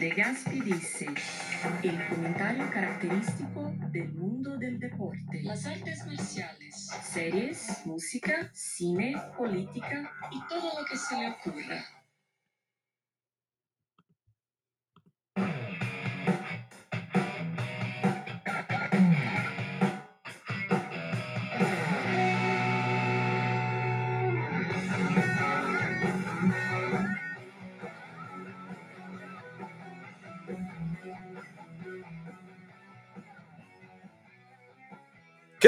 Legaspi dice, el comentario característico del mundo del deporte. Las artes marciales Series, música, cine, política. y todo lo que se le ocurra.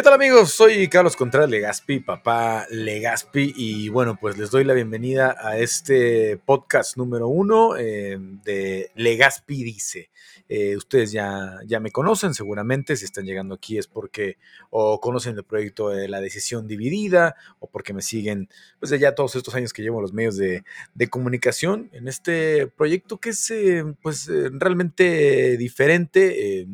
¿Qué tal amigos? Soy Carlos Contreras Legaspi, papá Legaspi, y bueno, pues les doy la bienvenida a este podcast número uno eh, de Legaspi Dice. Eh, ustedes ya, ya me conocen seguramente, si están llegando aquí es porque o conocen el proyecto de la decisión dividida o porque me siguen pues ya todos estos años que llevo en los medios de, comunicación en este proyecto que es eh, pues realmente diferente.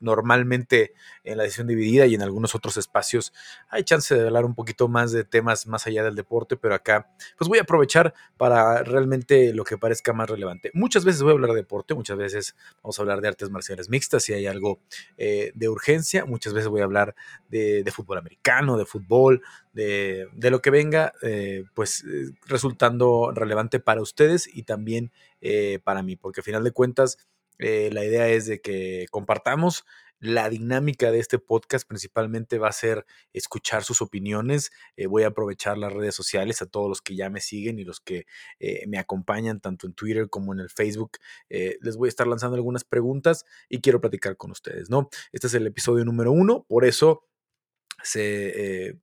Normalmente en la decisión dividida y en algunos otros espacios hay chance de hablar un poquito más de temas más allá del deporte, pero acá pues voy a aprovechar para realmente lo que parezca más relevante. Muchas veces voy a hablar de deporte, muchas veces vamos a hablar de artes marciales mixtas si hay algo eh, de urgencia, muchas veces voy a hablar de, fútbol americano, de fútbol, de, de lo que venga, eh, pues resultando relevante para ustedes y también eh, para mí, porque al final de cuentas eh, la idea es de que compartamos la dinámica de este podcast principalmente va a ser escuchar sus opiniones. Eh, voy a aprovechar las redes sociales a todos los que ya me siguen y los que eh, me acompañan tanto en Twitter como en el Facebook. Les voy a estar lanzando algunas preguntas y quiero platicar con ustedes, ¿no? Este es el episodio número uno, por eso se,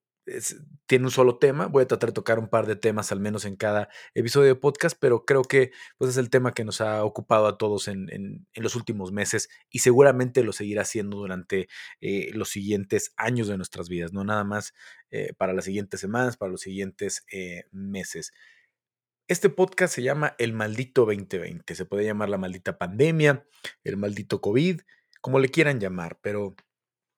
tiene un solo tema. Voy a tratar de tocar un par de temas al menos en cada episodio de podcast, pero creo que pues, es el tema que nos ha ocupado a todos en, en- los últimos meses y seguramente lo seguirá haciendo durante eh, los siguientes años de nuestras vidas, no nada más eh, para las siguientes semanas, para los siguientes eh, meses. Este podcast se llama El maldito 2020. Se puede llamar la maldita pandemia, el maldito COVID, como le quieran llamar, pero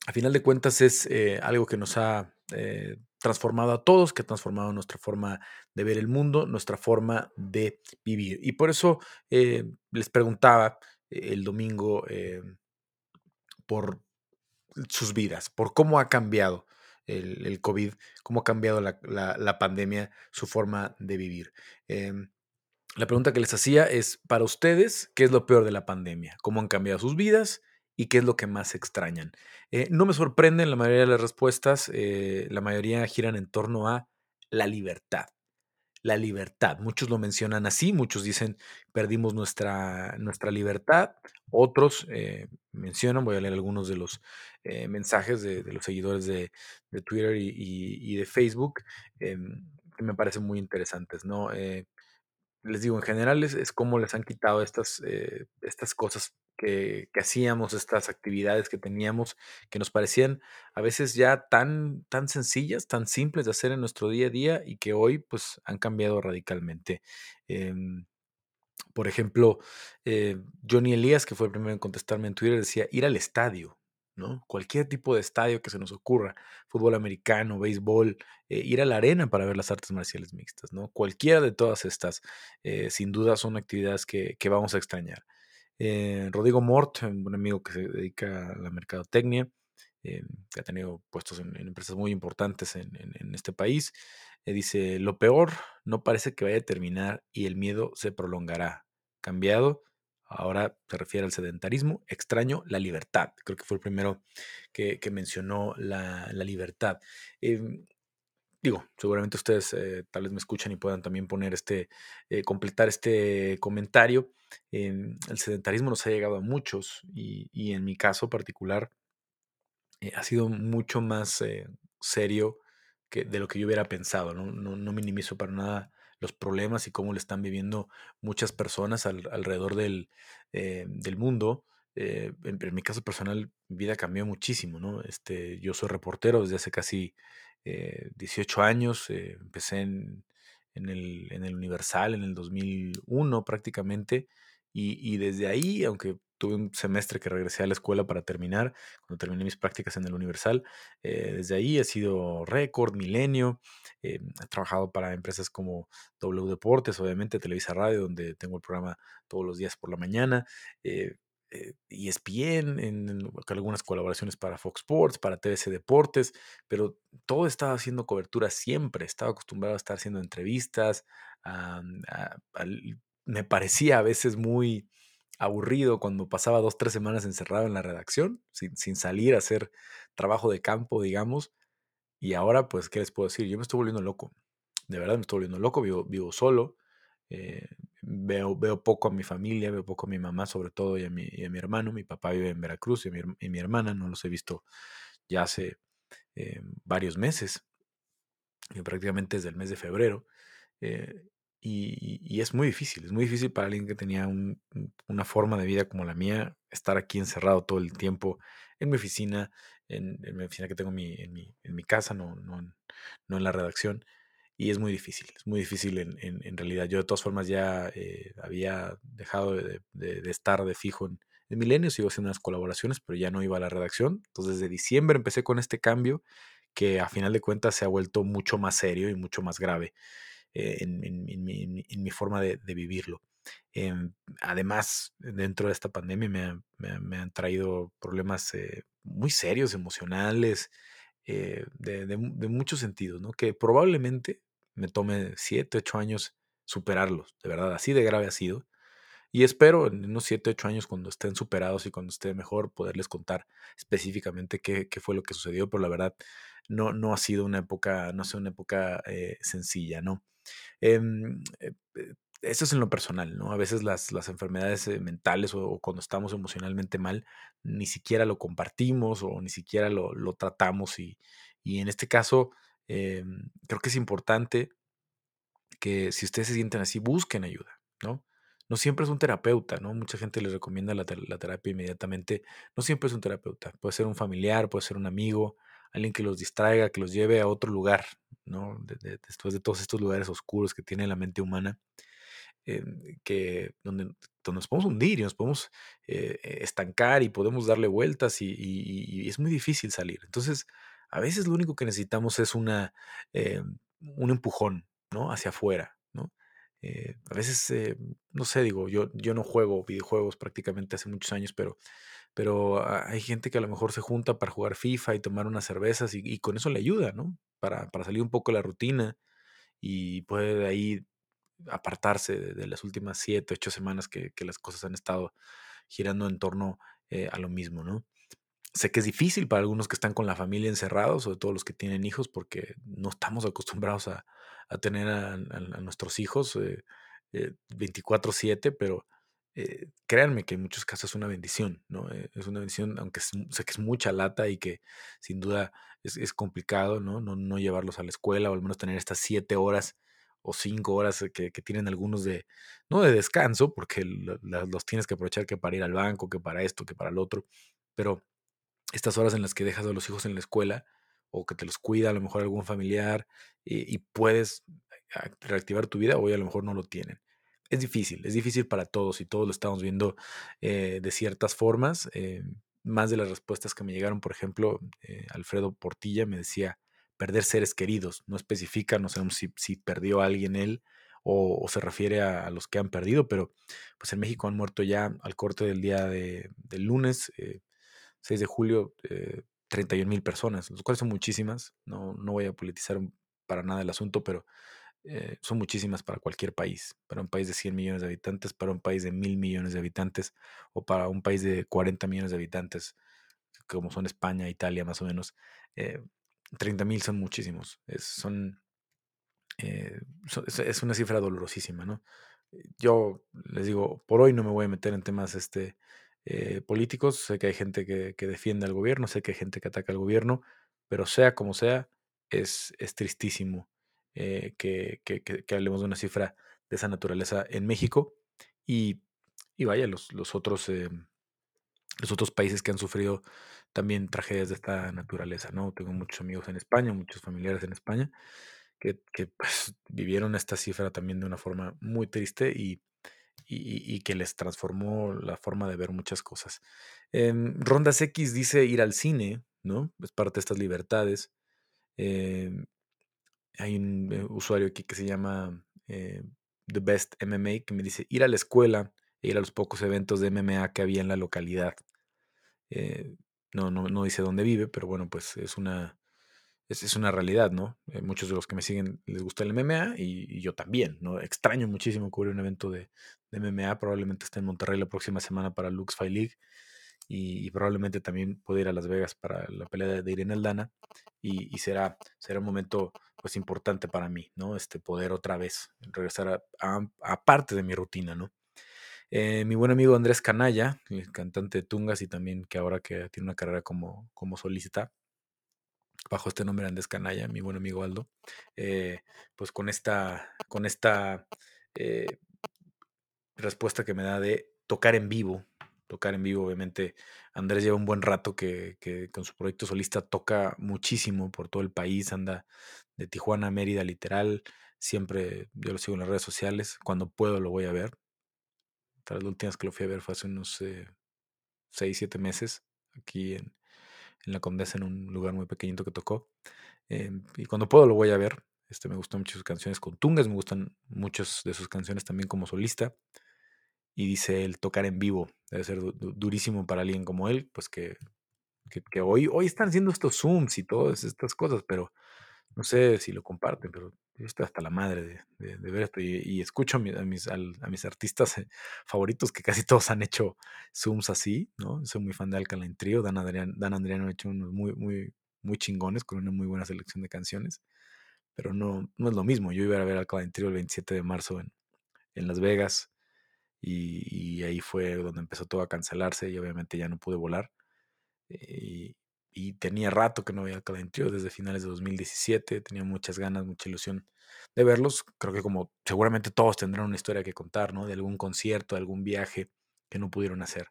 a final de cuentas es algo que nos ha eh, transformado a todos, que ha transformado nuestra forma de ver el mundo, nuestra forma de vivir. Y por eso eh, les preguntaba el domingo eh, por sus vidas, por cómo ha cambiado el, COVID, cómo ha cambiado la, pandemia, su forma de vivir. La pregunta que les hacía es, para ustedes, ¿qué es lo peor de la pandemia? ¿Cómo han cambiado sus vidas? ¿Y qué es lo que más extrañan? Eh, no me sorprenden la mayoría de las respuestas, eh, la mayoría giran en torno a la libertad. La libertad. Muchos lo mencionan así, muchos dicen perdimos nuestra, nuestra libertad, otros eh, mencionan, voy a leer algunos de los mensajes de, los seguidores de, Twitter y, de Facebook, em, que me parecen muy interesantes, ¿no? Les digo, en general es, es cómo les han quitado estas, eh, estas cosas que, que hacíamos, estas actividades que teníamos, que nos parecían a veces ya tan, tan sencillas, tan simples de hacer en nuestro día a día y que hoy pues han cambiado radicalmente. Em, por ejemplo, eh, Johnny Elías, que fue el primero en contestarme en Twitter, decía ir al estadio, ¿no? Cualquier tipo de estadio que se nos ocurra, fútbol americano, béisbol, eh, ir a la arena para ver las artes marciales mixtas, ¿no? Cualquiera de todas estas, eh, sin duda, son actividades que, que vamos a extrañar. Eh, Rodrigo Mort, un amigo que se dedica a la mercadotecnia, que ha tenido puestos en, empresas muy importantes en, en- en este país, dice, lo peor no parece que vaya a terminar y el miedo se prolongará. Cambiado, ahora se refiere al sedentarismo, extraño la libertad. Creo que fue el primero que, mencionó la, libertad. Em, Digo, seguramente ustedes eh, tal vez me escuchan y puedan también poner este, eh, completar este comentario. Em, el sedentarismo nos ha llegado a muchos y, en mi caso particular eh, ha sido mucho más serio que de lo que yo hubiera pensado. ¿no? No, no minimizo para nada los problemas y cómo le están viviendo muchas personas al- alrededor del, eh, del mundo. Eh, en, mi caso personal, mi vida cambió muchísimo. ¿no? Este, yo soy reportero desde hace casi eh, 18 años. eh, empecé en, en el, en el Universal en el 2001 prácticamente. Y, desde ahí, aunque tuve un semestre que regresé a la escuela para terminar, cuando terminé mis prácticas en el Universal. Eh, desde ahí he sido récord, milenio, eh, he trabajado para empresas como W Deportes, obviamente Televisa Radio, donde tengo el programa todos los días por la mañana. Eh, eh, ESPN, en algunas colaboraciones para Fox Sports, para TVC Deportes, pero todo estaba haciendo cobertura siempre, estaba acostumbrado a estar haciendo entrevistas, me parecía a veces muy aburrido cuando pasaba dos, tres semanas encerrado en la redacción, sin, sin salir a hacer trabajo de campo, digamos, y ahora, pues, ¿qué les puedo decir? Yo me estoy volviendo loco, de verdad me estoy volviendo loco, vivo, vivo solo, eh, veo, veo poco a mi familia, veo poco a mi mamá sobre todo y a mi, y a mi hermano. Mi papá vive en Veracruz y mi, y mi hermana no los he visto ya hace eh, varios meses, eh, prácticamente desde el mes de febrero. Y, y, es muy difícil, es muy difícil para alguien que tenía un, una forma de vida como la mía, estar aquí encerrado todo el tiempo en mi oficina, en, en mi oficina que tengo en mi, en mi, en mi casa, no, no, no en la redacción y es muy difícil, es muy difícil en, en, realidad. Yo de todas formas ya eh, había dejado de, de, estar de fijo en, en Milenio, sigo haciendo unas colaboraciones, pero ya no iba a la redacción. Entonces desde diciembre empecé con este cambio que a final de cuentas se ha vuelto mucho más serio y mucho más grave eh, en, en, mi, mi, forma de, vivirlo. Em, además, dentro de esta pandemia me, me, me han traído problemas eh, muy serios, emocionales, eh, de, de, muchos sentidos, ¿no? Que probablemente me tome 7, 8 años superarlos, de verdad, así de grave ha sido. Y espero en unos 7, 8 años, cuando estén superados y cuando esté mejor, poderles contar específicamente qué, qué fue lo que sucedió, pero la verdad no, no ha sido una época, no ha sido una época eh, sencilla, ¿no? Eh, eso es en lo personal, ¿no? A veces las, las enfermedades eh, mentales o, cuando estamos emocionalmente mal, ni siquiera lo compartimos o ni siquiera lo, lo tratamos y, y, en este caso eh, creo que es importante que si ustedes se sienten así, busquen ayuda, ¿no? No siempre es un terapeuta, ¿no? Mucha gente les recomienda la, la terapia inmediatamente. No siempre es un terapeuta. Puede ser un familiar, puede ser un amigo, alguien que los distraiga, que los lleve a otro lugar, después de todos estos lugares oscuros que tiene la mente humana. Em, que donde, nos podemos hundir y nos podemos eh, estancar y podemos darle vueltas y, es muy difícil salir. Entonces, a veces lo único que necesitamos es una, eh, un empujón. Hacia afuera. Eh, a veces, no sé, digo, yo, yo no juego videojuegos prácticamente hace muchos años, pero, pero hay gente que a lo mejor se junta para jugar FIFA y tomar unas cervezas y, con eso le ayuda, ¿no? Para, para salir un poco de la rutina y puede de ahí apartarse de, las últimas siete, ocho semanas que, las cosas han estado girando en torno eh, a lo mismo, ¿no? Sé que es difícil para algunos que están con la familia encerrados, sobre todo los que tienen hijos, porque no estamos acostumbrados a, tener a, nuestros hijos 24/7, eh, pero eh, créanme que en muchos casos es una bendición, ¿no? es una bendición, aunque sé que es mucha lata y que sin duda es, complicado, ¿no? ¿no? ¿no? llevarlos a la escuela o al menos tener estas siete horas o cinco horas que, tienen algunos de, no de descanso, porque los tienes que aprovechar que para ir al banco, que para esto, que para el otro, pero estas horas en las que dejas a los hijos en la escuela o que te los cuida a lo mejor algún familiar y, puedes reactivar tu vida, hoy a lo mejor no lo tienen. Es difícil, es difícil para todos y todos lo estamos viendo eh, de ciertas formas. Eh, más de las respuestas que me llegaron, por ejemplo, eh, Alfredo Portilla me decía, perder seres queridos. No especifica, no sabemos si, si perdió a alguien él o, se refiere a, los que han perdido, pero pues en México han muerto ya al corte del día de, del lunes, 6 eh, de julio, 31 eh, mil personas, los cuales son muchísimas. No, no voy a politizar para nada el asunto, pero eh, son muchísimas para cualquier país, para un país de 100 millones de habitantes, para un país de mil millones de habitantes o para un país de 40 millones de habitantes, como son España, Italia más o menos. 30 mil son muchísimos. Es, son, eh, es una cifra dolorosísima, ¿no? Yo les digo, por hoy no me voy a meter en temas este, eh, políticos. Sé que hay gente que, defiende al gobierno, sé que hay gente que ataca al gobierno, pero sea como sea, es, es tristísimo eh, que, hablemos de una cifra de esa naturaleza en México. Y, y vaya, los, los otros los otros países que han sufrido también tragedias de esta naturaleza, ¿no? Tengo muchos amigos en España, muchos familiares en España, que, pues, vivieron esta cifra también de una forma muy triste y, y, que les transformó la forma de ver muchas cosas. Em, Rondas X dice ir al cine, ¿no? Es parte de estas libertades. Em, hay un eh, usuario aquí que se llama eh, The Best MMA que me dice ir a la escuela e ir a los pocos eventos de MMA que había en la localidad. Eh, no, no, no dice dónde vive, pero bueno, pues es una, es, una realidad, ¿no? Muchos de los que me siguen les gusta el MMA y, yo también, ¿no? Extraño muchísimo cubrir un evento de, MMA, probablemente esté en Monterrey la próxima semana para Lux Fight League y, probablemente también pueda ir a Las Vegas para la pelea de, Irene Aldana y, será, será un momento pues importante para mí, ¿no? Este poder otra vez regresar a, parte de mi rutina, ¿no? Eh, mi buen amigo Andrés Canalla, el cantante de Tungas y también que ahora que tiene una carrera como, como solista, bajo este nombre Andrés Canalla, mi buen amigo Aldo, eh, pues con esta, con esta eh, respuesta que me da de tocar en vivo, tocar en vivo, obviamente Andrés lleva un buen rato que, con su proyecto solista toca muchísimo por todo el país, anda de Tijuana a Mérida literal, siempre yo lo sigo en las redes sociales, cuando puedo lo voy a ver. Tras las últimas que lo fui a ver fue hace unos 6, 7 meses, aquí en, la Condesa, en un lugar muy pequeñito que tocó. Em, y cuando puedo lo voy a ver. Este, me gustan mucho sus canciones con Tungas, me gustan muchas de sus canciones también como solista. Y dice el tocar en vivo, debe ser durísimo para alguien como él, pues que, que, hoy, hoy están haciendo estos Zooms y todas estas cosas, pero no sé si lo comparten, pero yo estoy hasta la madre de, ver esto y, escucho a mis, a, mis, artistas eh, favoritos que casi todos han hecho Zooms así, ¿no? Soy muy fan de Alkaline Trio, Dan, Adrián, Dan Adriano ha hecho unos muy, muy, muy chingones con una muy buena selección de canciones, pero no, no es lo mismo. Yo iba a ver Alkaline Trio el 27 de marzo en, en Las Vegas y, ahí fue donde empezó todo a cancelarse y obviamente ya no pude volar. Y, y tenía rato que no veía Trio desde finales de 2017, tenía muchas ganas, mucha ilusión de verlos. Creo que como seguramente todos tendrán una historia que contar, ¿no? De algún concierto, de algún viaje que no pudieron hacer.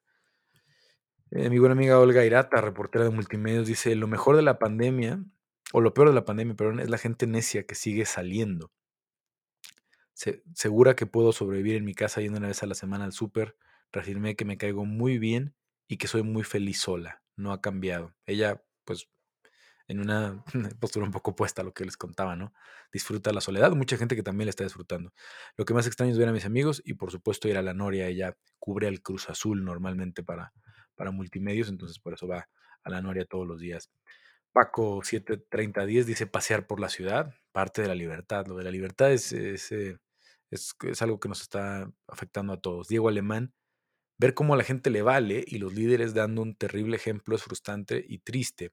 Eh, mi buena amiga Olga Irata, reportera de multimedios, dice, lo mejor de la pandemia, o lo peor de la pandemia, perdón, es la gente necia que sigue saliendo. Segura que puedo sobrevivir en mi casa yendo una vez a la semana al súper. Reafirmé que me caigo muy bien y que soy muy feliz sola no ha cambiado. Ella, pues, en una postura un poco opuesta a lo que les contaba, ¿no? Disfruta la soledad, mucha gente que también la está disfrutando. Lo que más extraño es ver a mis amigos y por supuesto ir a la Noria, ella cubre el Cruz Azul normalmente para, para multimedios, entonces por eso va a la Noria todos los días. Paco 73010 dice pasear por la ciudad, parte de la libertad. Lo de la libertad es, eh, es, es algo que nos está afectando a todos. Diego Alemán Ver cómo a la gente le vale y los líderes dando un terrible ejemplo es frustrante y triste.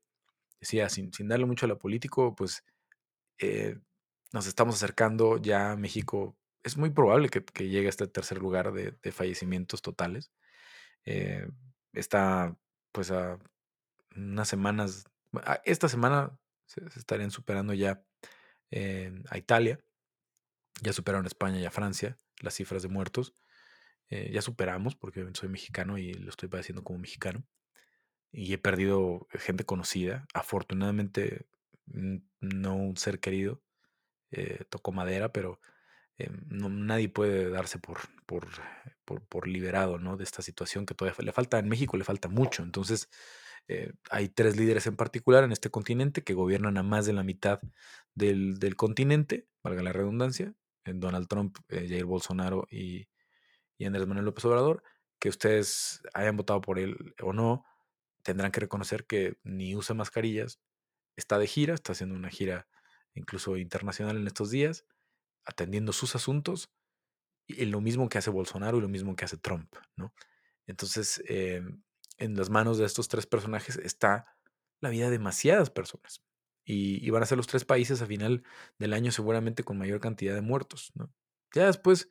Decía, sin, sin darle mucho a la político, pues eh, nos estamos acercando ya a México. Es muy probable que, llegue a este tercer lugar de, fallecimientos totales. Eh, está pues a unas semanas, esta semana se, estarían superando ya a Italia, ya superaron a España y a Francia las cifras de muertos. Eh, ya superamos, porque soy mexicano y lo estoy padeciendo como mexicano. Y he perdido gente conocida. Afortunadamente, no un ser querido. Eh, tocó madera, pero eh, nadie puede darse por, por, por, liberado ¿no? de esta situación que todavía le falta. En México le falta mucho. Entonces, hay tres líderes en particular en este continente que gobiernan a más de la mitad del, del continente, valga la redundancia. Donald Trump, Jair Bolsonaro y, y Andrés Manuel López Obrador, que ustedes hayan votado por él o no, tendrán que reconocer que ni usa mascarillas, está de gira, está haciendo una gira incluso internacional en estos días, atendiendo sus asuntos, y lo mismo que hace Bolsonaro y lo mismo que hace Trump, ¿no? Entonces, en las manos de estos tres personajes está la vida de demasiadas personas. Y, y, van a ser los tres países a final del año seguramente con mayor cantidad de muertos. Ya después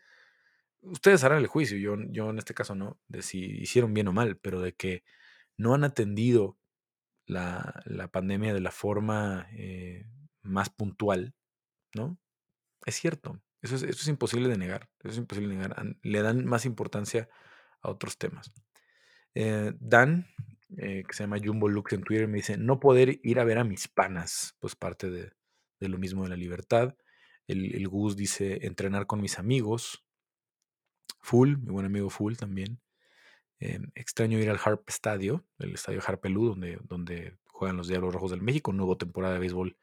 ustedes harán el juicio, yo, yo en este caso no, de si hicieron bien o mal, pero de que no han atendido la, pandemia de la forma eh, más puntual, ¿no? Es cierto, eso es, eso es imposible de negar, eso es imposible de negar, le dan más importancia a otros temas. Eh, Dan, eh, que se llama Jumbo Lux en Twitter, me dice, no poder ir a ver a mis panas, pues parte de, lo mismo de la libertad. El, Gus dice, entrenar con mis amigos, Full, mi buen amigo Full también. Em, extraño ir al Harp Estadio, el estadio Harpelú, donde, donde juegan los Diablos Rojos del México, nueva temporada de béisbol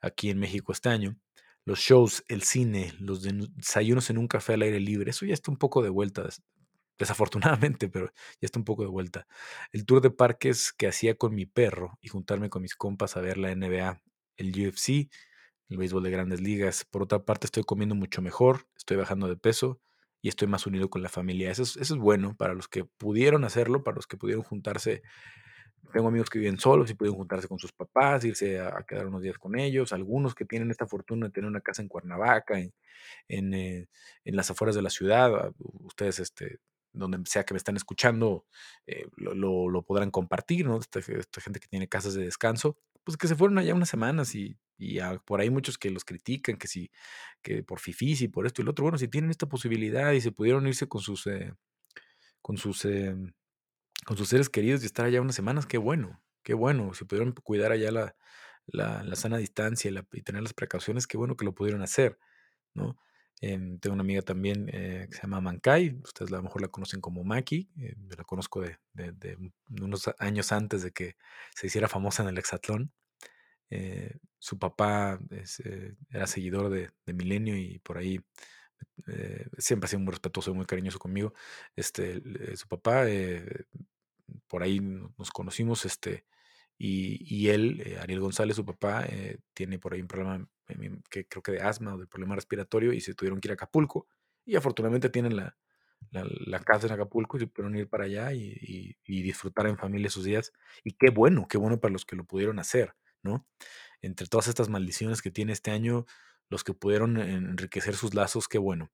aquí en México este año. Los shows, el cine, los desayunos en un café al aire libre, eso ya está un poco de vuelta, desafortunadamente, pero ya está un poco de vuelta. El tour de parques que hacía con mi perro y juntarme con mis compas a ver la NBA, el UFC, el béisbol de grandes ligas. Por otra parte, estoy comiendo mucho mejor, estoy bajando de peso y estoy más unido con la familia. Eso es, eso es bueno para los que pudieron hacerlo, para los que pudieron juntarse. Tengo amigos que viven solos y pudieron juntarse con sus papás, irse a, quedar unos días con ellos. Algunos que tienen esta fortuna de tener una casa en Cuernavaca, en, en, eh, las afueras de la ciudad. Ah, ustedes este, donde sea que me están escuchando, eh, lo, lo, podrán compartir, ¿no? Esta, gente que tiene casas de descanso, pues que se fueron allá unas semanas y, y por ahí muchos que los critican, que si, que por fifís y por esto y lo otro, bueno, si tienen esta posibilidad y se pudieron irse con sus, eh, con sus, eh, con sus seres queridos y estar allá unas semanas, qué bueno, qué bueno, si pudieron cuidar allá la, la, la sana distancia y tener las precauciones, qué bueno que lo pudieron hacer, ¿no? Em, tengo una amiga también eh, que se llama Mankai, ustedes a lo mejor la conocen como Maki, eh, la conozco de, unos años antes de que se hiciera famosa en el hexatlón. Eh, su papá era seguidor de, Milenio y por ahí siempre ha sido muy respetuoso y muy cariñoso conmigo. Este, su papá, por ahí nos conocimos, este, y, él, Ariel González, su papá, tiene por ahí un problema que creo que de asma o de problema respiratorio y se tuvieron que ir a Acapulco. Y afortunadamente tienen la, la, casa en Acapulco y se pudieron ir para allá y, disfrutar en familia esos días. Y qué bueno, qué bueno para los que lo pudieron hacer, ¿no? Entre todas estas maldiciones que tiene este año, los que pudieron enriquecer sus lazos, qué bueno.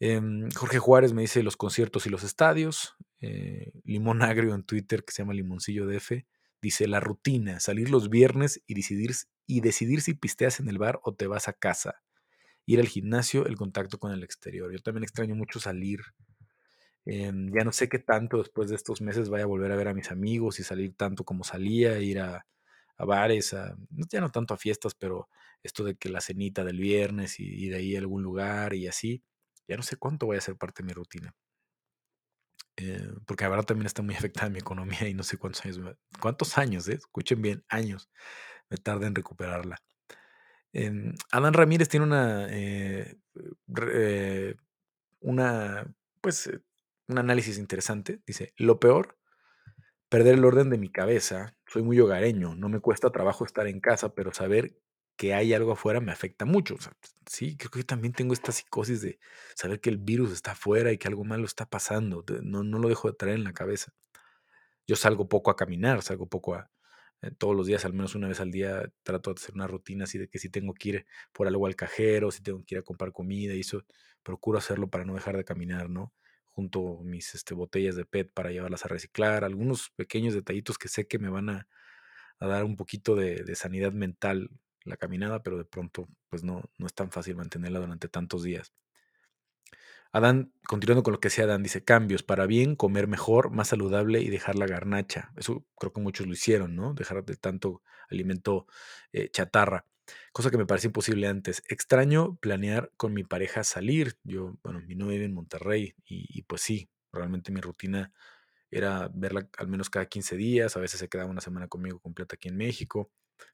Em, Jorge Juárez me dice los conciertos y los estadios. Eh, Limón Agrio en Twitter, que se llama Limoncillo DF, dice la rutina, salir los viernes y decidir y decidir si pisteas en el bar o te vas a casa. Ir al gimnasio, el contacto con el exterior. Yo también extraño mucho salir. Em, ya no sé qué tanto después de estos meses vaya a volver a ver a mis amigos y salir tanto como salía, ir a, bares, a, ya no tanto a fiestas, pero esto de que la cenita del viernes y, de ahí a algún lugar y así, ya no sé cuánto voy a ser parte de mi rutina. Eh, porque ahora también está muy afectada mi economía y no sé cuántos años, cuántos años, eh? escuchen bien, años me tarda en recuperarla. Em, Adán Ramírez tiene una, eh, eh, una, pues, eh, un análisis interesante. Dice, lo peor, perder el orden de mi cabeza. Soy muy hogareño, no me cuesta trabajo estar en casa, pero saber que hay algo afuera me afecta mucho. sí, creo que yo también tengo esta psicosis de saber que el virus está afuera y que algo malo está pasando. No, no lo dejo de traer en la cabeza. Yo salgo poco a caminar, salgo poco a, eh, todos los días, al menos una vez al día, trato de hacer una rutina así de que si tengo que ir por algo al cajero, si tengo que ir a comprar comida y eso, procuro hacerlo para no dejar de caminar, ¿no? Junto mis este, botellas de PET para llevarlas a reciclar, algunos pequeños detallitos que sé que me van a, dar un poquito de, sanidad mental la caminada, pero de pronto pues no, no es tan fácil mantenerla durante tantos días. Adán, continuando con lo que decía Adán, dice cambios para bien, comer mejor, más saludable y dejar la garnacha. Eso creo que muchos lo hicieron, ¿no? Dejar de tanto alimento eh, chatarra, cosa que me parece imposible antes. Extraño planear con mi pareja salir. Yo, bueno, mi novia vive en Monterrey y, pues sí, realmente mi rutina era verla al menos cada 15 días, a veces se quedaba una semana conmigo completa aquí en México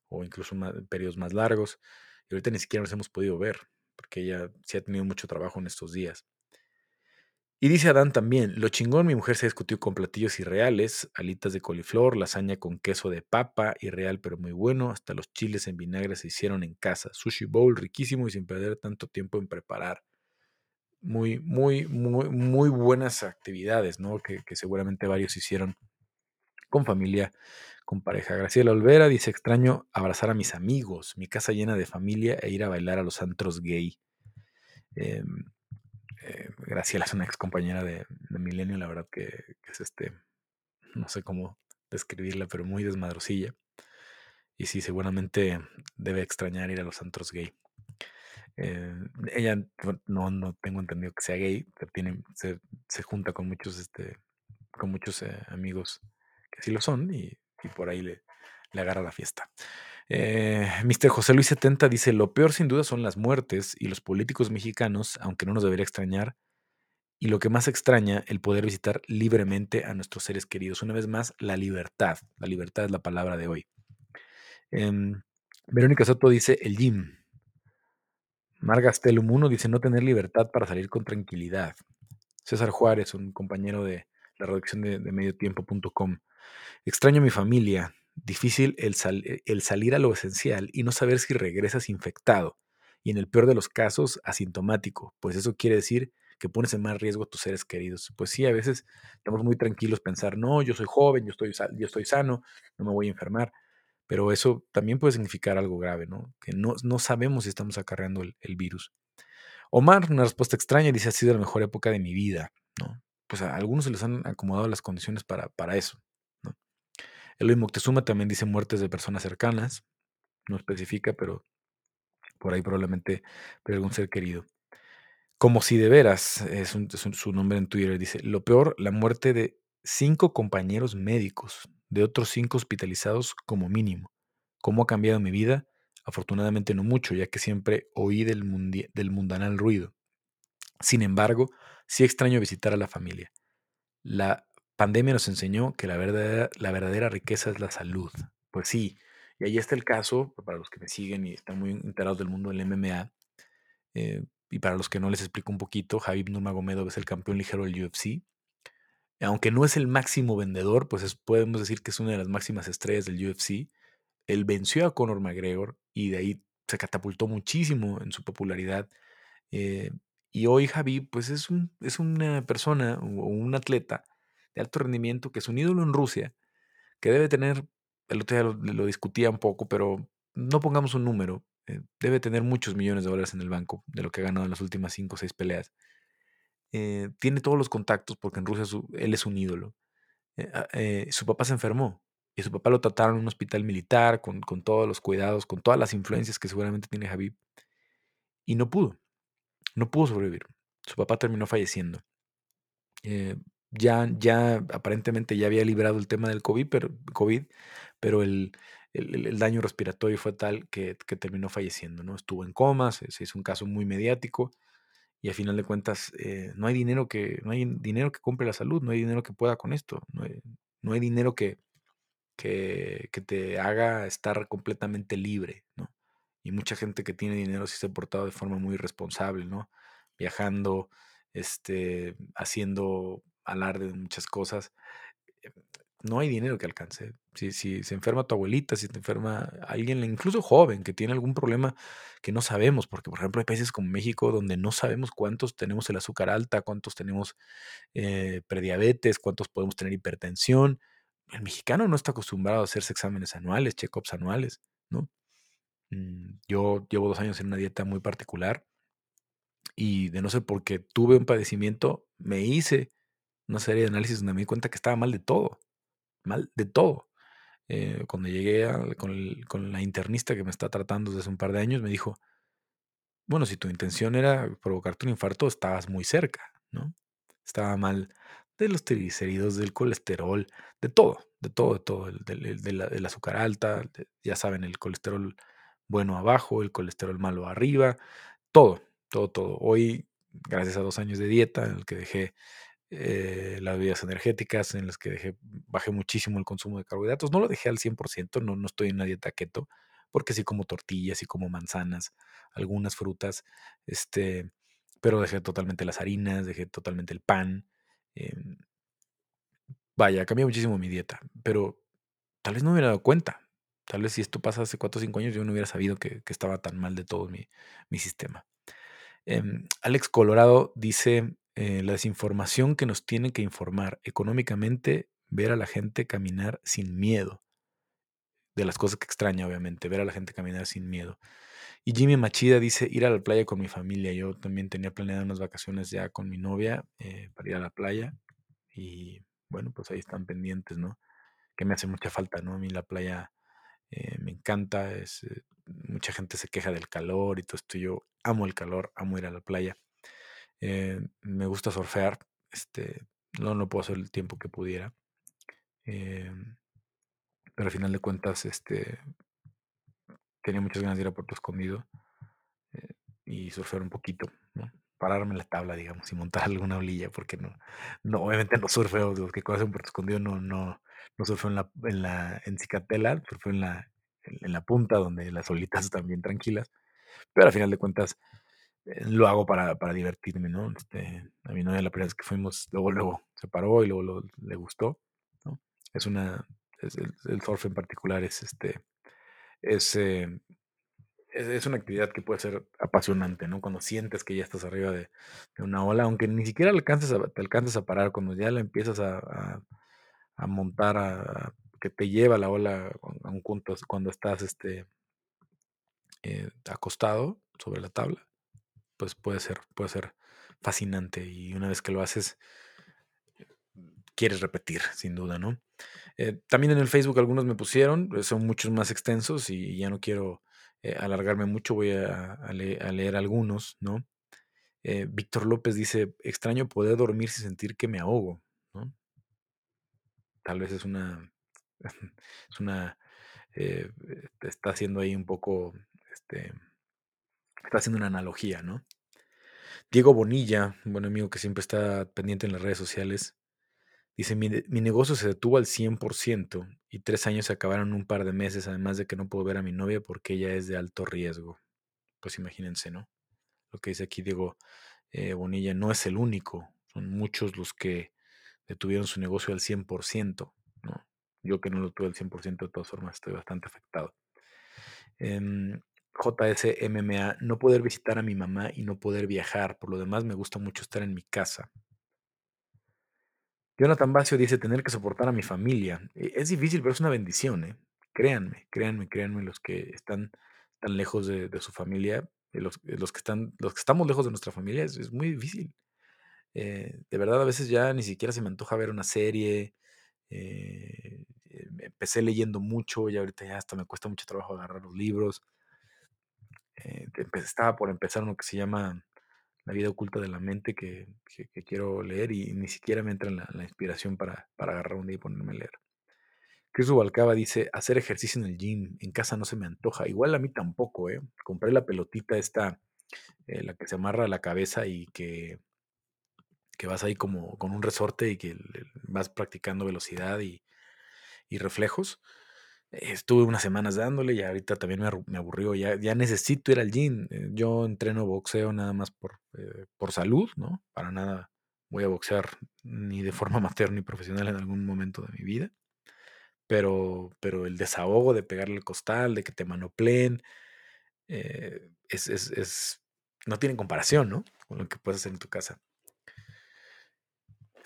o incluso periodos más largos. Y ahorita ni siquiera nos hemos podido ver porque ella sí ha tenido mucho trabajo en estos días. Y dice Adán también, lo chingón, mi mujer se discutió con platillos irreales, alitas de coliflor, lasaña con queso de papa, irreal pero muy bueno, hasta los chiles en vinagre se hicieron en casa, sushi bowl riquísimo y sin perder tanto tiempo en preparar. Muy, muy, muy, muy buenas actividades, ¿no? Que seguramente varios hicieron con familia, con pareja. Graciela Olvera dice, extraño abrazar a mis amigos, mi casa llena de familia e ir a bailar a los antros gay. Eh, eh, Graciela es una ex compañera de, Milenio, la verdad que, es este, no sé cómo describirla, pero muy desmadrosilla. Y sí, seguramente debe extrañar ir a los antros gay. Eh, ella no, no tengo entendido que sea gay, pero tiene, se, junta con muchos, este, con muchos eh, amigos que sí lo son y, por ahí le, agarra la fiesta. Eh, Mr. José Luis 70 dice, lo peor sin duda son las muertes y los políticos mexicanos, aunque no nos debería extrañar, y lo que más extraña, el poder visitar libremente a nuestros seres queridos. Una vez más, la libertad. La libertad es la palabra de hoy. Em, Verónica Soto dice el gym. Marga Stelum 1 dice no tener libertad para salir con tranquilidad. César Juárez, un compañero de la redacción de mediotiempo.com. Extraño a mi familia. Difícil el, el salir a lo esencial y no saber si regresas infectado. Y en el peor de los casos, asintomático, pues eso quiere decir que pones en más riesgo a tus seres queridos. Pues sí, a veces estamos muy tranquilos pensar, no, yo soy joven, yo estoy, yo estoy sano, no me voy a enfermar. Pero eso también puede significar algo grave, ¿no? Que no, no sabemos si estamos acarreando el, virus. Omar, una respuesta extraña, dice, ha sido la mejor época de mi vida, ¿no? Pues a algunos se les han acomodado las condiciones para, para eso. Eloy Moctezuma también dice muertes de personas cercanas, no especifica, pero por ahí probablemente de algún ser querido. Como si de veras, es, un, su nombre en Twitter, dice, lo peor, la muerte de cinco compañeros médicos, de otros cinco hospitalizados como mínimo. ¿Cómo ha cambiado mi vida? Afortunadamente no mucho, ya que siempre oí del mundanal ruido. Sin embargo, sí extraño visitar a la familia. La pandemia nos enseñó que la verdadera, la verdadera riqueza es la salud. Pues sí, y ahí está el caso, para los que me siguen y están muy enterados del mundo del MMA, eh, y para los que no les explico un poquito, Javib Nurmagomedov es el campeón ligero del UFC. Aunque no es el máximo vendedor, pues es, podemos decir que es una de las máximas estrellas del UFC. Él venció a Conor McGregor y de ahí se catapultó muchísimo en su popularidad. Eh, y hoy Javib, pues es, un, es una persona o un atleta de alto rendimiento que es un ídolo en Rusia, que debe tener, el otro día lo, discutía un poco, pero no pongamos un número, eh, debe tener muchos millones de dólares en el banco de lo que ha ganado en las últimas cinco o seis peleas. Eh, tiene todos los contactos porque en Rusia él es un ídolo. Eh, su papá se enfermó y su papá lo trataron en un hospital militar con, con, todos los cuidados, con todas las influencias que seguramente tiene Javib. Y no pudo, no pudo sobrevivir. Su papá terminó falleciendo. Ya, ya aparentemente ya había librado el tema del COVID, pero, COVID, pero el, el, el, daño respiratorio fue tal que, que, terminó falleciendo, ¿no? Estuvo en coma, se, hizo un caso muy mediático y a final de cuentas eh, no hay dinero que no hay dinero que compre la salud, no hay dinero que pueda con esto, no hay, no hay dinero que, que, que, te haga estar completamente libre, ¿no? Y mucha gente que tiene dinero sí se ha portado de forma muy irresponsable, ¿no? Viajando, este, haciendo alarde de muchas cosas no hay dinero que alcance. Si, si, se enferma tu abuelita, si te enferma alguien, incluso joven, que tiene algún problema que no sabemos, porque por ejemplo hay países como México donde no sabemos cuántos tenemos el azúcar alta, cuántos tenemos eh, prediabetes, cuántos podemos tener hipertensión. El mexicano no está acostumbrado a hacerse exámenes anuales, check-ups anuales, ¿no? Mm, yo llevo dos años en una dieta muy particular y de no ser porque tuve un padecimiento, me hice una serie de análisis donde me di cuenta que estaba mal de todo mal de todo. Eh, cuando llegué con, la internista que me está tratando desde hace un par de años, me dijo, bueno, si tu intención era provocarte un infarto, estabas muy cerca, ¿no? Estaba mal de los triglicéridos, del colesterol, de todo, de todo, de todo, del, azúcar alta, ya saben, el colesterol bueno abajo, el colesterol malo arriba, todo, todo, todo. Hoy, gracias a dos años de dieta en el que dejé eh, las bebidas energéticas en las que dejé, bajé muchísimo el consumo de carbohidratos. No lo dejé al 100%, no, no estoy en una dieta keto, porque sí como tortillas, y como manzanas, algunas frutas, este, pero dejé totalmente las harinas, dejé totalmente el pan. Eh, vaya, cambié muchísimo mi dieta, pero tal vez no me hubiera dado cuenta. Tal vez si esto pasa hace 4 o 5 años, yo no hubiera sabido que, estaba tan mal de todo mi, sistema. Eh, Alex Colorado dice, eh, la desinformación que nos tiene que informar económicamente, ver a la gente caminar sin miedo. De las cosas que extraña, obviamente, ver a la gente caminar sin miedo. Y Jimmy Machida dice ir a la playa con mi familia. Yo también tenía planeado unas vacaciones ya con mi novia eh, para ir a la playa. Y bueno, pues ahí están pendientes, ¿no? Que me hace mucha falta, ¿no? A mí la playa eh, me encanta. Es, eh, mucha gente se queja del calor y todo esto. Yo amo el calor, amo ir a la playa. Eh, me gusta surfear. Este, no, no puedo hacer el tiempo que pudiera. Eh, pero al final de cuentas, este, tenía muchas ganas de ir a Puerto Escondido eh, y surfear un poquito, ¿no? pararme en la tabla, digamos, y montar alguna olilla, porque no, no obviamente no surfeo, los que conocen Puerto Escondido no, no, no surfeo en la, en la, en Cicatela, surfeo en la, en, la punta, donde las olitas están bien tranquilas, pero al final de cuentas lo hago para, para divertirme, ¿no? Este, a mi novia la primera vez que fuimos, luego, luego se paró y luego le gustó, ¿no? Es una, el, surf en particular es este, es, eh, es, una actividad que puede ser apasionante, ¿no? Cuando sientes que ya estás arriba de, una ola, aunque ni siquiera te alcances a parar, cuando ya la empiezas a, montar, a, que te lleva la ola a un punto, cuando estás este, eh, acostado sobre la tabla, pues puede ser, puede ser fascinante y una vez que lo haces, quieres repetir, sin duda, ¿no? Eh, también en el Facebook algunos me pusieron, son muchos más extensos y ya no quiero eh, alargarme mucho, voy a, leer algunos, ¿no? Eh, Víctor López dice, extraño poder dormir sin sentir que me ahogo, ¿no? Tal vez es una, es una, eh, está haciendo ahí un poco, este, está haciendo una analogía, ¿no? Diego Bonilla, un buen amigo que siempre está pendiente en las redes sociales, Dice, mi, negocio se detuvo al 100% y tres años se acabaron un par de meses, además de que no puedo ver a mi novia porque ella es de alto riesgo. Pues imagínense, ¿no? Lo que dice aquí Diego eh, Bonilla no es el único, son muchos los que detuvieron su negocio al 100%, ¿no? Yo que no lo tuve al 100%, de todas formas estoy bastante afectado. Em, JSMMA, no poder visitar a mi mamá y no poder viajar, por lo demás me gusta mucho estar en mi casa. Jonathan Bacio dice tener que soportar a mi familia. E, es difícil, pero es una bendición, ¿eh? Créanme, créanme, créanme, los que están tan lejos de, su familia, los, los, que están, los que estamos lejos de nuestra familia, es, muy difícil. Eh, de verdad, a veces ya ni siquiera se me antoja ver una serie. Eh, empecé leyendo mucho y ahorita ya hasta me cuesta mucho trabajo agarrar los libros. Estaba por empezar uno que se llama la vida oculta de la mente que, quiero leer y ni siquiera me entra la, la inspiración para, agarrar un día y ponerme a leer. Chris Rubalcaba dice, hacer ejercicio en el gym, en casa no se me antoja. Igual a mí tampoco, ¿eh? Compré la pelotita esta, eh, la que se amarra a la cabeza y que, que vas ahí como con un resorte y que vas practicando velocidad y reflejos estuve unas semanas dándole y ahorita también me, aburrió. Ya, ya necesito ir al gym. Eh, yo entreno boxeo nada más por, eh, por salud, ¿no? Para nada voy a boxear ni de forma amateur ni profesional en algún momento de mi vida. Pero, pero el desahogo de pegarle el costal, de que te manoplen, eh, es, es, es, no tiene comparación, ¿no? Con lo que puedes hacer en tu casa.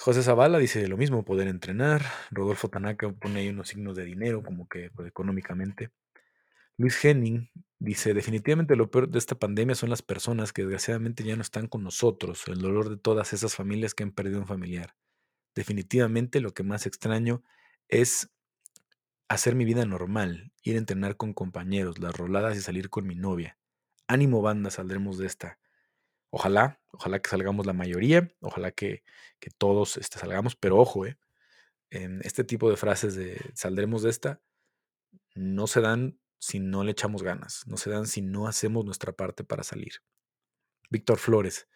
José Zavala dice lo mismo, poder entrenar. Rodolfo Tanaka pone ahí unos signos de dinero, como que pues, económicamente. Luis Henning dice, definitivamente lo peor de esta pandemia son las personas que desgraciadamente ya no están con nosotros, el dolor de todas esas familias que han perdido un familiar. Definitivamente lo que más extraño es hacer mi vida normal, ir a entrenar con compañeros, las roladas y salir con mi novia. Ánimo banda, saldremos de esta. Ojalá, ojalá que salgamos la mayoría, ojalá que, todos este, salgamos, pero ojo, eh, en este tipo de frases de saldremos de esta, no se dan si no le echamos ganas, no se dan si no hacemos nuestra parte para salir. Víctor Flores,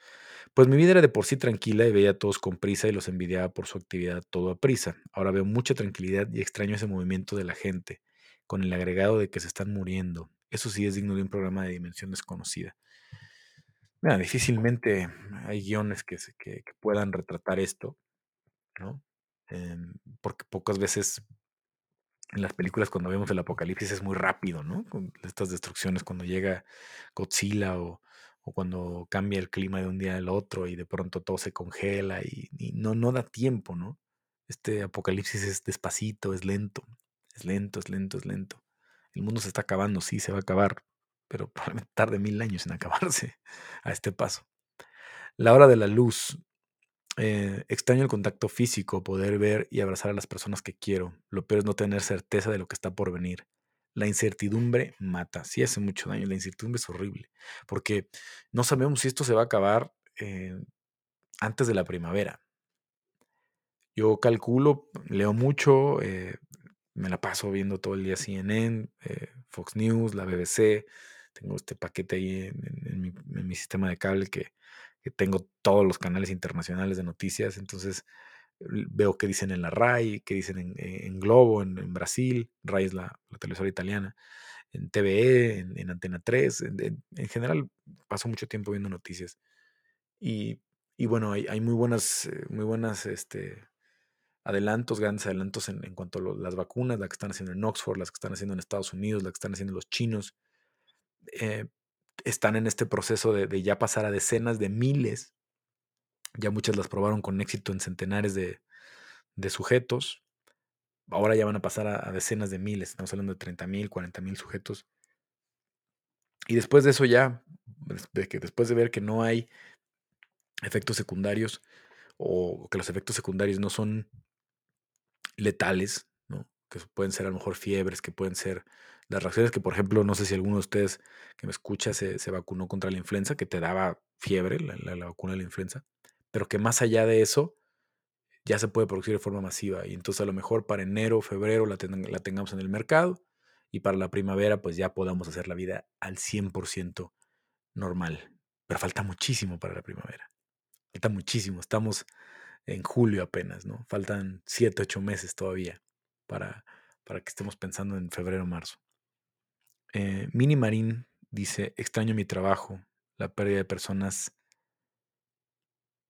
pues mi vida era de por sí tranquila y veía a todos con prisa y los envidiaba por su actividad todo a prisa. Ahora veo mucha tranquilidad y extraño ese movimiento de la gente, con el agregado de que se están muriendo. Eso sí es digno de un programa de dimensión desconocida difícilmente hay guiones que, que, puedan retratar esto, ¿no? Em, porque pocas veces en las películas cuando vemos el apocalipsis es muy rápido, ¿no? Con estas destrucciones cuando llega Godzilla o, cuando cambia el clima de un día al otro y de pronto todo se congela y, y, no, no da tiempo, ¿no? Este apocalipsis es despacito, es lento, es lento, es lento, es lento. El mundo se está acabando, sí, se va a acabar, pero probablemente tarde mil años en acabarse a este paso. La hora de la luz. Eh, extraño el contacto físico, poder ver y abrazar a las personas que quiero. Lo peor es no tener certeza de lo que está por venir. La incertidumbre mata. Sí hace mucho daño. La incertidumbre es horrible. Porque no sabemos si esto se va a acabar eh, antes de la primavera. Yo calculo, leo mucho, eh, me la paso viendo todo el día CNN, Fox News, la BBC, tengo este paquete ahí en, mi, sistema de cable que, tengo todos los canales internacionales de noticias, entonces veo qué dicen en la RAI, qué dicen en, Globo, en, Brasil, RAI es la, televisora italiana, en TVE, en, Antena 3, en, general paso mucho tiempo viendo noticias. Y, bueno, hay, muy buenas, eh, muy buenas este, adelantos, grandes adelantos en, cuanto a las vacunas, las que están haciendo en Oxford, las que están haciendo en Estados Unidos, las que están haciendo los chinos. Eh, están en este proceso de, ya pasar a decenas de miles. Ya muchas las probaron con éxito en centenares de, sujetos. Ahora ya van a pasar a, decenas de miles. Estamos hablando de 30 mil, 40 mil sujetos. Y después de eso ya, de que después de ver que no hay efectos secundarios o que los efectos secundarios no son letales, ¿no? Que pueden ser a lo mejor fiebres, que pueden ser las reacciones que, por ejemplo, no sé si alguno de ustedes que me escucha se, vacunó contra la influenza, que te daba fiebre, la, vacuna de la influenza, pero que más allá de eso ya se puede producir de forma masiva. Y entonces a lo mejor para enero febrero la, la tengamos en el mercado y para la primavera pues ya podamos hacer la vida al 100% normal. Pero falta muchísimo para la primavera. Falta muchísimo. Estamos en julio apenas, ¿no? Faltan 7, 8 meses todavía para, para que estemos pensando en febrero o marzo. Eh, Mini Marín dice, extraño mi trabajo, la pérdida de personas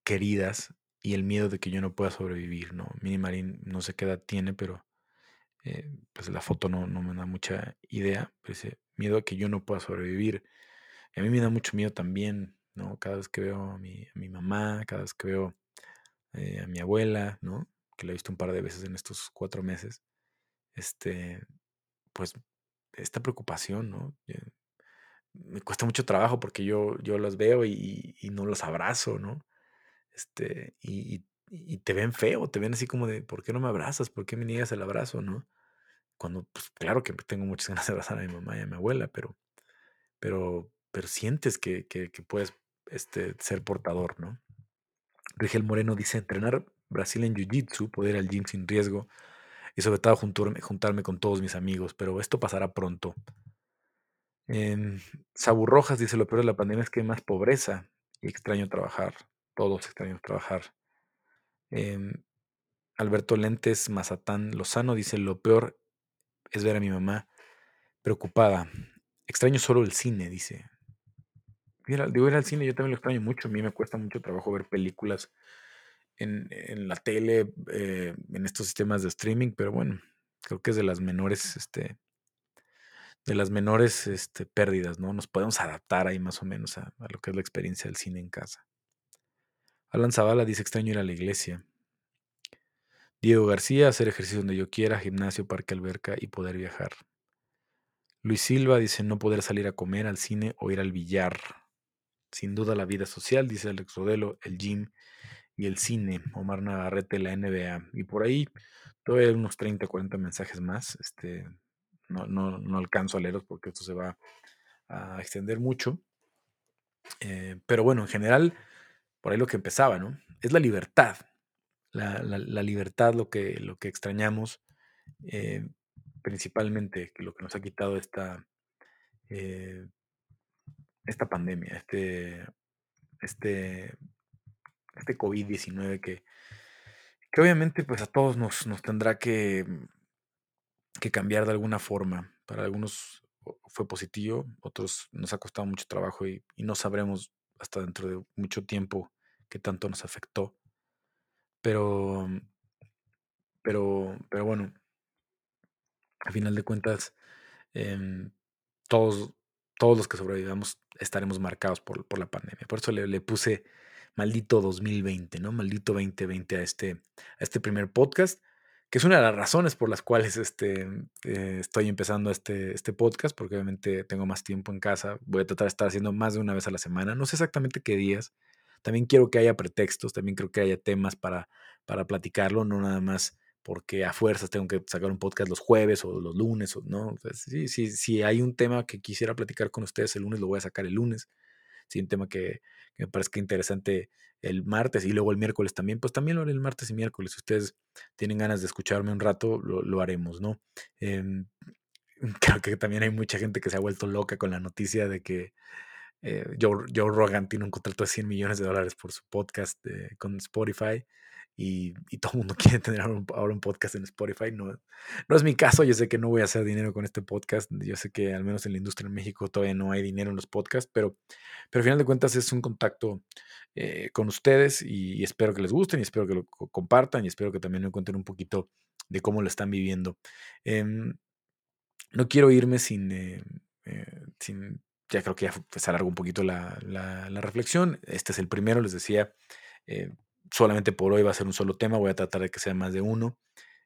queridas y el miedo de que yo no pueda sobrevivir, ¿no? Mini no sé qué edad tiene, pero eh, pues la foto no, no, me da mucha idea, pero dice, miedo a que yo no pueda sobrevivir. a mí me da mucho miedo también, ¿no? Cada vez que veo a mi, mi mamá, cada vez que veo eh, a mi abuela, ¿no? Que la he visto un par de veces en estos cuatro meses, este, pues esta preocupación, ¿no? Me cuesta mucho trabajo porque yo, yo las veo y, no los abrazo, ¿no? Este, y, te ven feo, te ven así como de, ¿por qué no me abrazas? ¿Por qué me niegas el abrazo, no? Cuando, pues claro que tengo muchas ganas de abrazar a mi mamá y a mi abuela, pero, pero, pero sientes que, que, que puedes este, ser portador, ¿no? Rigel Moreno dice, entrenar Brasil en Jiu-Jitsu, poder al gym sin riesgo y sobre todo juntarme, juntarme con todos mis amigos, pero esto pasará pronto. En Sabu Rojas dice, lo peor de la pandemia es que hay más pobreza y extraño trabajar, todos extraños trabajar. Alberto Lentes Mazatán Lozano dice, lo peor es ver a mi mamá preocupada. Extraño solo el cine, dice. Digo, ir al cine yo también lo extraño mucho. A mí me cuesta mucho trabajo ver películas en, la tele, eh, en estos sistemas de streaming, pero bueno, creo que es de las menores, este, de las menores este, pérdidas, ¿no? Nos podemos adaptar ahí más o menos a, lo que es la experiencia del cine en casa. Alan Zavala dice extraño ir a la iglesia. Diego García, hacer ejercicio donde yo quiera, gimnasio, parque, alberca y poder viajar. Luis Silva dice no poder salir a comer al cine o ir al billar. Sin duda la vida social, dice Alex Rodelo, el gym y el cine. Omar Navarrete, la NBA. Y por ahí todavía unos 30, 40 mensajes más. Este, no, no, no alcanzo a leerlos porque esto se va a extender mucho. Eh, pero bueno, en general, por ahí lo que empezaba, ¿no? Es la libertad. La, libertad lo que, lo que extrañamos, eh, principalmente, lo que nos ha quitado esta, eh, esta pandemia, este, este, este COVID-19 que, que obviamente pues a todos nos, nos tendrá que, que cambiar de alguna forma. Para algunos fue positivo, otros nos ha costado mucho trabajo y, no sabremos hasta dentro de mucho tiempo qué tanto nos afectó. Pero, pero, pero bueno, a final de cuentas, em, todos, todos los que sobrevivamos estaremos marcados por, la pandemia. Por eso le, puse maldito 2020, ¿no? Maldito 2020 a este, a este primer podcast, que es una de las razones por las cuales este, eh, estoy empezando este, este podcast, porque obviamente tengo más tiempo en casa. Voy a tratar de estar haciendo más de una vez a la semana. No sé exactamente qué días. También quiero que haya pretextos, también creo que haya temas para, para platicarlo, no nada más porque a fuerzas tengo que sacar un podcast los jueves o los lunes, o, ¿no? sí, sí, si hay un tema que quisiera platicar con ustedes el lunes, lo voy a sacar el lunes. Hay un tema que, me parezca interesante el martes y luego el miércoles también, pues también lo haré el martes y miércoles. Si ustedes tienen ganas de escucharme un rato, lo, haremos, ¿no? Em, creo que también hay mucha gente que se ha vuelto loca con la noticia de que eh, Joe, Rogan tiene un contrato de 100 millones de dólares por su podcast con Spotify y, todo el mundo quiere tener ahora un, podcast en Spotify. No, no es mi caso, yo sé que no voy a hacer dinero con este podcast, yo sé que al menos en la industria en México todavía no hay dinero en los podcasts, pero, pero al final de cuentas es un contacto eh, con ustedes y, espero que les gusten y espero que lo compartan y espero que también me cuenten un poquito de cómo lo están viviendo. Eh, no quiero irme sin, eh, sin ya creo que ya se alargó un poquito la, reflexión. Este es el primero, les decía, eh, solamente por hoy va a ser un solo tema, voy a tratar de que sea más de uno.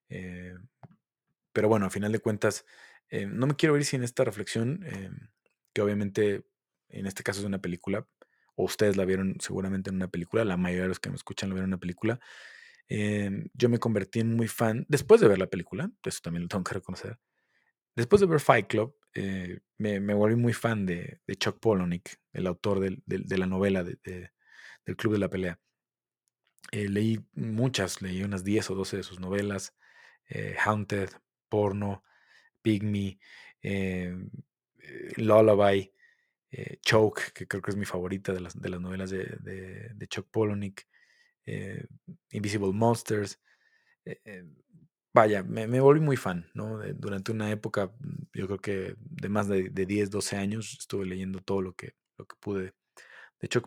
Eh, pero bueno, a final de cuentas, eh, no me quiero ir sin esta reflexión, que obviamente en este caso es una película, o ustedes la vieron seguramente en una película, la mayoría de los que me escuchan la vieron en una película. yo me convertí en muy fan después de ver la película, eso también lo tengo que reconocer. Después de ver Fight Club, eh, me, volví muy fan de, Chuck Palahniuk, el autor de la novela del Club de la Pelea. Eh, leí muchas, leí unas 10 o 12 de sus novelas, eh, Haunted, Porno, Pygmy, Lullaby, Choke, que creo que es mi favorita de las, de las novelas de, Chuck Palahniuk, Invisible Monsters vaya, me, volví muy fan, ¿no? durante una época, yo creo que de más de, 10, 12 años, estuve leyendo todo lo que, lo que pude de Chuck.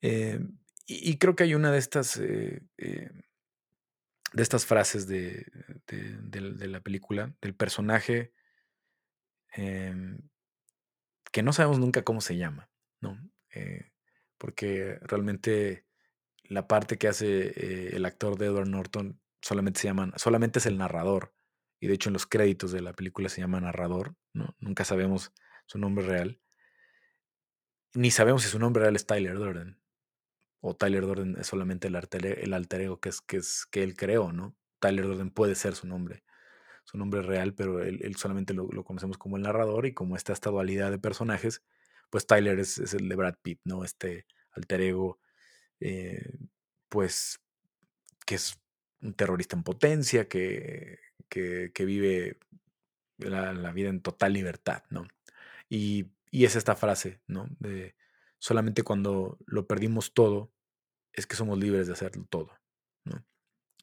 Eh, y, creo que hay una de estas, eh, eh, de estas frases de, la película, del personaje, em, que no sabemos nunca cómo se llama, ¿no? porque realmente la parte que hace el actor de Edward Norton solamente se llaman, solamente es el narrador. Y de hecho en los créditos de la película se llama narrador, ¿no? Nunca sabemos su nombre real. Ni sabemos si su nombre real es Tyler Durden. O Tyler Durden es solamente el alter, ego que, es, que, es, que él creó, ¿no? Tyler Durden puede ser su nombre, su nombre real, pero él, solamente lo, conocemos como el narrador y como está esta dualidad de personajes, pues Tyler es, el de Brad Pitt, ¿no? Este alter ego, eh, pues, que es un terrorista en potencia que, que, vive la, vida en total libertad, ¿no? Y, es esta frase, ¿no? De solamente cuando lo perdimos todo es que somos libres de hacerlo todo, ¿no?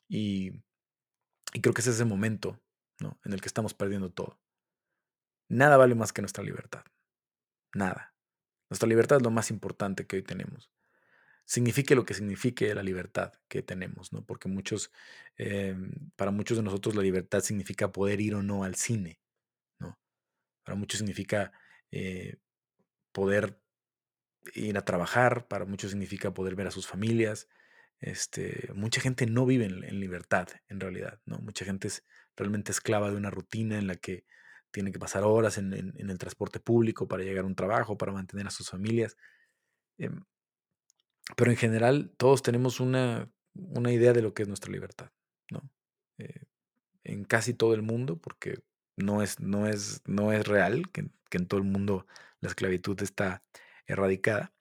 Y, y creo que es ese momento, ¿no? En el que estamos perdiendo todo. Nada vale más que nuestra libertad. Nada. Nuestra libertad es lo más importante que hoy tenemos signifique lo que signifique la libertad que tenemos, ¿no? Porque muchos, em, para muchos de nosotros la libertad significa poder ir o no al cine, ¿no? Para muchos significa eh, poder ir a trabajar, para muchos significa poder ver a sus familias. Este, mucha gente no vive en, libertad, en realidad, ¿no? Mucha gente es realmente esclava de una rutina en la que tiene que pasar horas en, el transporte público para llegar a un trabajo, para mantener a sus familias. Em, pero en general todos tenemos una, idea de lo que es nuestra libertad, ¿no? Eh, en casi todo el mundo, porque no es, no es, no es real que, en todo el mundo la esclavitud está erradicada,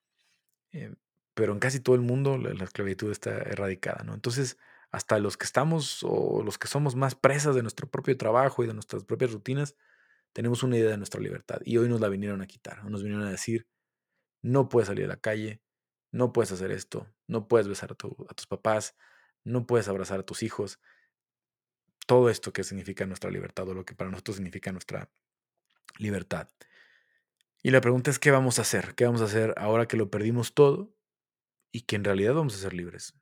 eh, pero en casi todo el mundo la, esclavitud está erradicada, ¿no? Entonces, hasta los que estamos o los que somos más presas de nuestro propio trabajo y de nuestras propias rutinas, tenemos una idea de nuestra libertad y hoy nos la vinieron a quitar, nos vinieron a decir, no puedes salir a la calle, no puedes hacer esto, no puedes besar a, tus papás, no puedes abrazar a tus hijos. Todo esto que significa nuestra libertad o lo que para nosotros significa nuestra libertad. Y la pregunta es, ¿qué vamos a hacer? ¿Qué vamos a hacer ahora que lo perdimos todo y que en realidad vamos a ser libres?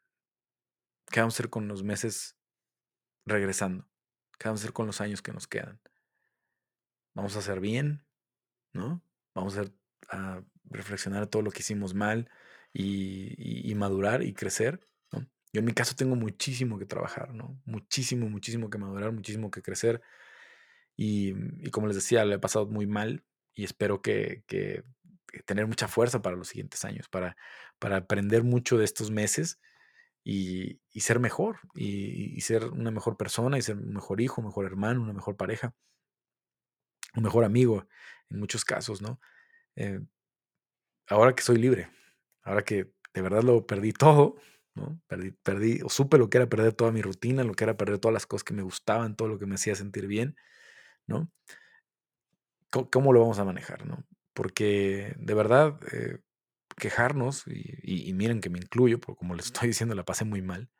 ¿Qué vamos a hacer con los meses regresando? ¿Qué vamos a hacer con los años que nos quedan? ¿Vamos a hacer bien? ¿No? ¿Vamos a, a reflexionar todo lo que hicimos mal? y, madurar y crecer. Yo en mi caso tengo muchísimo que trabajar, ¿no? Muchísimo, muchísimo que madurar, muchísimo que crecer. Y, como les decía, le he pasado muy mal y espero que, tener mucha fuerza para los siguientes años, para, para aprender mucho de estos meses y, ser mejor, y, ser una mejor persona, y ser un mejor hijo, un mejor hermano, una mejor pareja, un mejor amigo, en muchos casos, ¿no? Eh, ahora que soy libre, ahora que de verdad lo perdí todo, ¿no? Perdí, perdí, o supe lo que era perder toda mi rutina, lo que era perder todas las cosas que me gustaban, todo lo que me hacía sentir bien, ¿no? ¿Cómo, lo vamos a manejar, no? porque de verdad eh, quejarnos, y, miren que me incluyo, porque como les estoy diciendo, la pasé muy mal,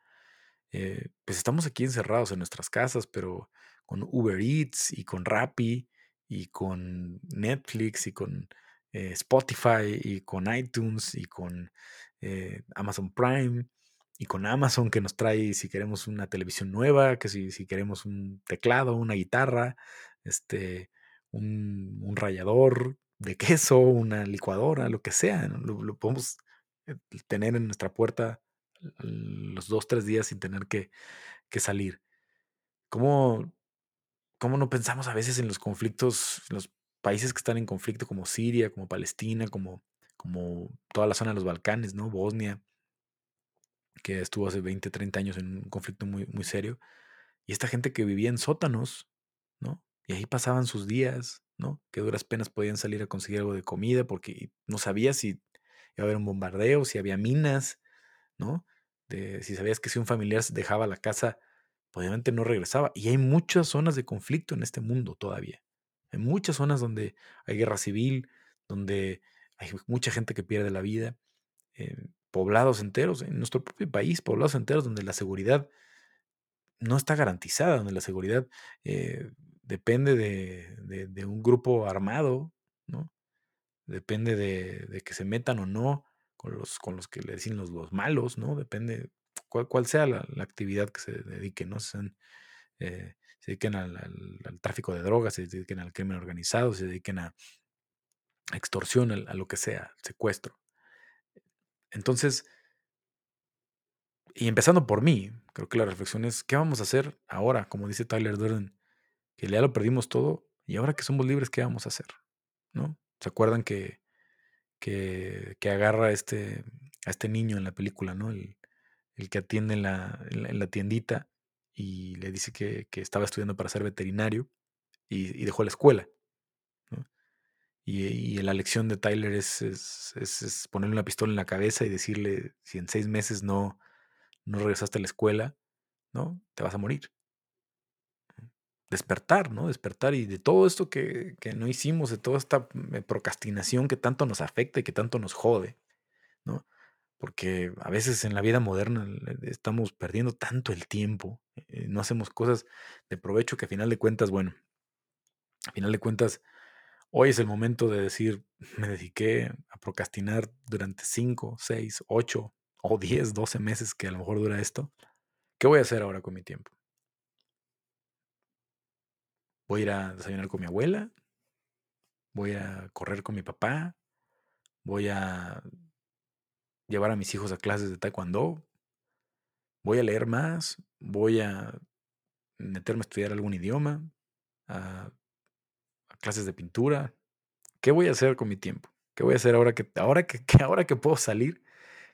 eh, pues estamos aquí encerrados en nuestras casas, pero con Uber Eats y con Rappi y con Netflix y con eh, Spotify y con iTunes y con Amazon Prime y con Amazon que nos trae si queremos una televisión nueva, que si, si queremos un teclado, una guitarra, este, un, un rallador de queso, una licuadora, lo que sea, lo, podemos eh, tener en nuestra puerta los dos, tres días sin tener que, que salir. ¿Cómo, ¿Cómo no pensamos a veces en los conflictos, los países que están en conflicto como Siria, como Palestina, como, como toda la zona de los Balcanes, ¿no? Bosnia, que estuvo hace 20, 30 años en un conflicto muy, muy serio. Y esta gente que vivía en sótanos, ¿no? Y ahí pasaban sus días, ¿no? Que duras penas podían salir a conseguir algo de comida porque no sabías si iba a haber un bombardeo, si había minas, ¿no? Si sabías que si un familiar dejaba la casa, obviamente no regresaba. Y hay muchas zonas de conflicto en este mundo todavía. Hay muchas zonas donde hay guerra civil, donde hay mucha gente que pierde la vida, eh, poblados enteros, en nuestro propio país, poblados enteros donde la seguridad no está garantizada, donde la seguridad eh, depende de, un grupo armado, ¿no? Depende de, que se metan o no con los, con los que le dicen los, los malos, ¿no? Depende cuál, cuál sea la, actividad que se dedique, ¿no? Eh, se dediquen al, tráfico de drogas, se dediquen al crimen organizado, se dediquen a, extorsión, a, lo que sea, secuestro. Entonces, y empezando por mí, creo que la reflexión es, ¿qué vamos a hacer ahora? Como dice Tyler Durden, que ya lo perdimos todo y ahora que somos libres, ¿qué vamos a hacer? ¿No? ¿Se acuerdan que, que, agarra a este, a este niño en la película, ¿no? El, que atiende en la, tiendita y le dice que, estaba estudiando para ser veterinario y, dejó la escuela. Y, la lección de Tyler es, es, ponerle una pistola en la cabeza y decirle, si en seis meses no, no regresaste a la escuela, ¿no? Te vas a morir despertar, ¿no? Despertar y de todo esto que, no hicimos, de toda esta mm, procrastinación que tanto nos afecta y que tanto nos jode, ¿no? Porque a veces en la vida moderna estamos perdiendo tanto el tiempo, eh, no hacemos cosas de provecho que a final de cuentas, bueno, a final de cuentas, hoy es el momento de decir, me dediqué a procrastinar durante 5, 6, 8 o 10, 12 meses que a lo mejor dura esto. ¿Qué voy a hacer ahora con mi tiempo? Voy a ir a desayunar con mi abuela. Voy a correr con mi papá. Voy a llevar a mis hijos a clases de taekwondo. Voy a leer más. Voy a meterme a estudiar algún idioma. A, clases de pintura. ¿Qué voy a hacer con mi tiempo? ¿Qué voy a hacer ahora que, ahora que, ahora que puedo salir?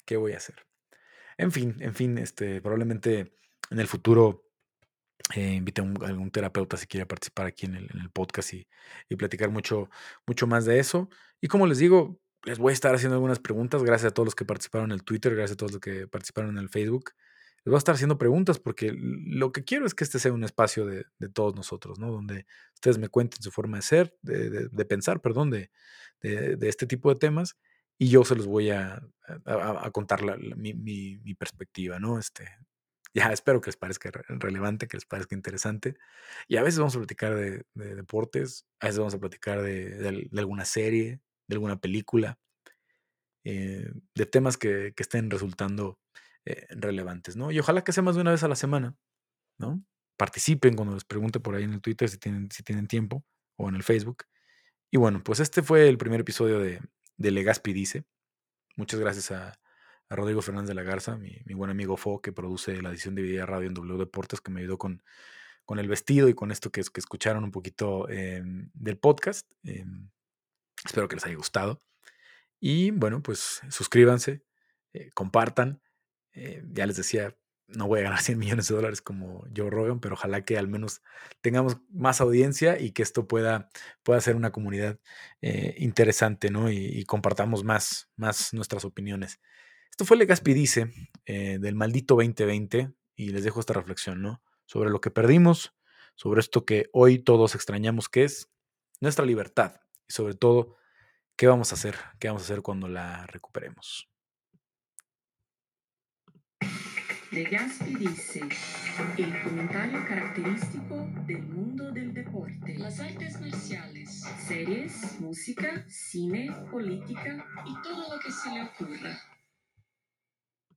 ¿Qué voy a hacer? En fin, en fin, este, probablemente en el futuro eh, a, algún terapeuta si quiere participar aquí en el, podcast y, platicar mucho, mucho más de eso. Y como les digo, les voy a estar haciendo algunas preguntas. Gracias a todos los que participaron en el Twitter, gracias a todos los que participaron en el Facebook. Les voy a estar haciendo preguntas porque lo que quiero es que este sea un espacio de, todos nosotros, ¿no? Donde ustedes me cuenten su forma de ser, de, pensar, perdón, de, este tipo de temas y yo se los voy a, contar mi, mi, perspectiva, ¿no? Este, ya espero que les parezca relevante, que les parezca interesante. Y a veces vamos a platicar de, deportes, a veces vamos a platicar de, alguna serie, de alguna película, eh, de temas que, estén resultando eh, relevantes, ¿no? Y ojalá que sea más de una vez a la semana, ¿no? Participen cuando les pregunte por ahí en el Twitter si tienen, si tienen tiempo o en el Facebook. Y bueno, pues este fue el primer episodio de, de Legaspi Dice. Muchas gracias a, a Rodrigo Fernández de la Garza, mi, buen amigo Fo, que produce la edición de Video Radio en W Deportes, que me ayudó con, con el vestido y con esto que, escucharon un poquito em, del podcast. Em, espero que les haya gustado. Y bueno, pues suscríbanse, eh, compartan. Eh, ya les decía, no voy a ganar 100 millones de dólares como Joe Rogan, pero ojalá que al menos tengamos más audiencia y que esto pueda, pueda ser una comunidad eh, interesante, ¿no? Y, y, compartamos más, más nuestras opiniones. Esto fue Legaspi Dice eh, del maldito 2020 y les dejo esta reflexión, ¿no? Sobre lo que perdimos, sobre esto que hoy todos extrañamos que es nuestra libertad y sobre todo ¿Qué vamos a hacer? ¿Qué vamos a hacer cuando la recuperemos? Legaspi dice, el comentario característico del mundo del deporte, Las artes marciales series, música, cine, política y todo lo que se le ocurra.